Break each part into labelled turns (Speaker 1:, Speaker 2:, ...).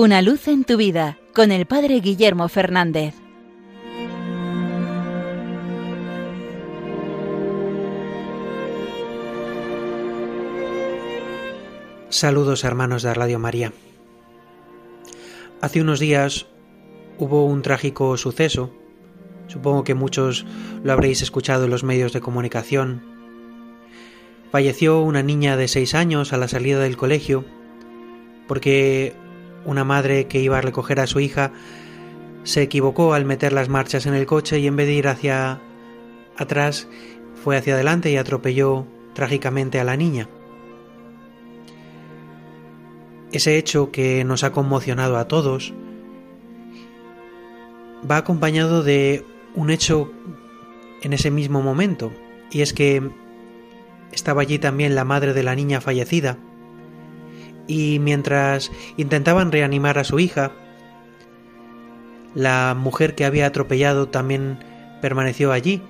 Speaker 1: Una luz en tu vida con el Padre Guillermo Fernández.
Speaker 2: Saludos hermanos de Radio María. Hace unos días hubo un trágico suceso. Supongo que muchos lo habréis escuchado en los medios de comunicación. Falleció una niña de seis años a la salida del colegio porque una madre que iba a recoger a su hija se equivocó al meter las marchas en el coche y en vez de ir hacia atrás fue hacia adelante y atropelló trágicamente a la niña. Ese hecho que nos ha conmocionado a todos va acompañado de un hecho en ese mismo momento, y es que estaba allí también la madre de la niña fallecida, y mientras intentaban reanimar a su hija, la mujer que había atropellado también permaneció allí,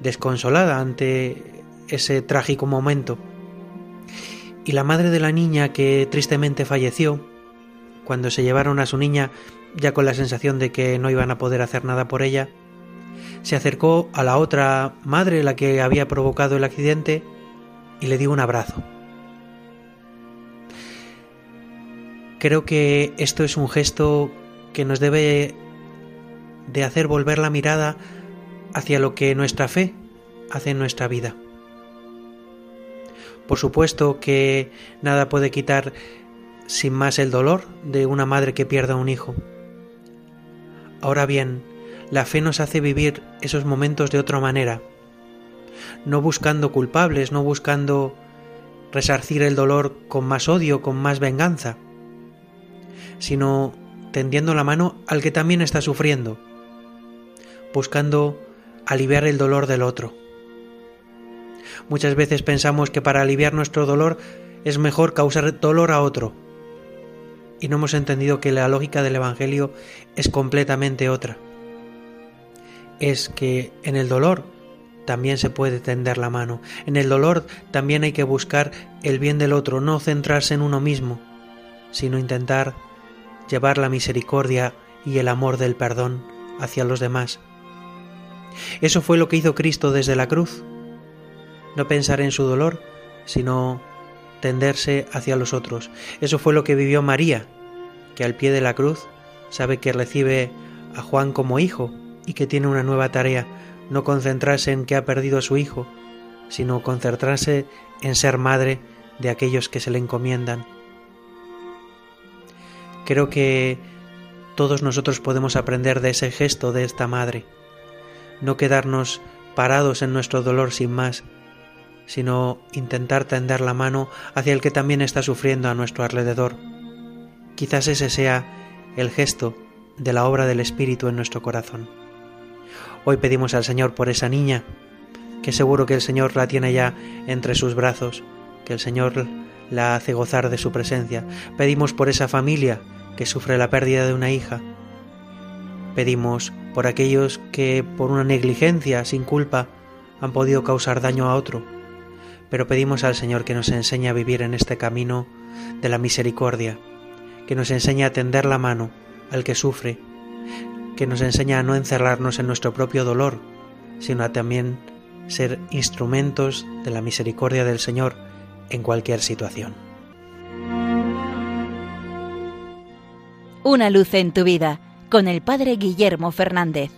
Speaker 2: desconsolada ante ese trágico momento. Y la madre de la niña que tristemente falleció, cuando se llevaron a su niña ya con la sensación de que no iban a poder hacer nada por ella, se acercó a la otra madre, la que había provocado el accidente, y le dio un abrazo. Creo que esto es un gesto que nos debe de hacer volver la mirada hacia lo que nuestra fe hace en nuestra vida. Por supuesto que nada puede quitar sin más el dolor de una madre que pierda un hijo. Ahora bien, la fe nos hace vivir esos momentos de otra manera, no buscando culpables, no buscando resarcir el dolor con más odio, con más venganza, sino tendiendo la mano al que también está sufriendo, buscando aliviar el dolor del otro. Muchas veces pensamos que para aliviar nuestro dolor es mejor causar dolor a otro, y no hemos entendido que la lógica del Evangelio es completamente otra. Es que en el dolor también se puede tender la mano, en el dolor también hay que buscar el bien del otro, no centrarse en uno mismo, sino intentar llevar la misericordia y el amor del perdón hacia los demás. Eso fue lo que hizo Cristo desde la cruz. No pensar en su dolor, sino tenderse hacia los otros. Eso fue lo que vivió María, que al pie de la cruz sabe que recibe a Juan como hijo y que tiene una nueva tarea, no concentrarse en que ha perdido a su hijo, sino concentrarse en ser madre de aquellos que se le encomiendan. Creo que todos nosotros podemos aprender de ese gesto de esta madre, no quedarnos parados en nuestro dolor sin más, sino intentar tender la mano hacia el que también está sufriendo a nuestro alrededor. Quizás ese sea el gesto de la obra del Espíritu en nuestro corazón. Hoy pedimos al Señor por esa niña, que seguro que el Señor la tiene ya entre sus brazos, que el Señor la hace gozar de su presencia. Pedimos por esa familia que sufre la pérdida de una hija. Pedimos por aquellos que por una negligencia sin culpa han podido causar daño a otro. Pero pedimos al Señor que nos enseñe a vivir en este camino de la misericordia, que nos enseñe a tender la mano al que sufre, que nos enseñe a no encerrarnos en nuestro propio dolor, sino a también ser instrumentos de la misericordia del Señor en cualquier situación.
Speaker 1: Una luz en tu vida con el Padre Guillermo Fernández.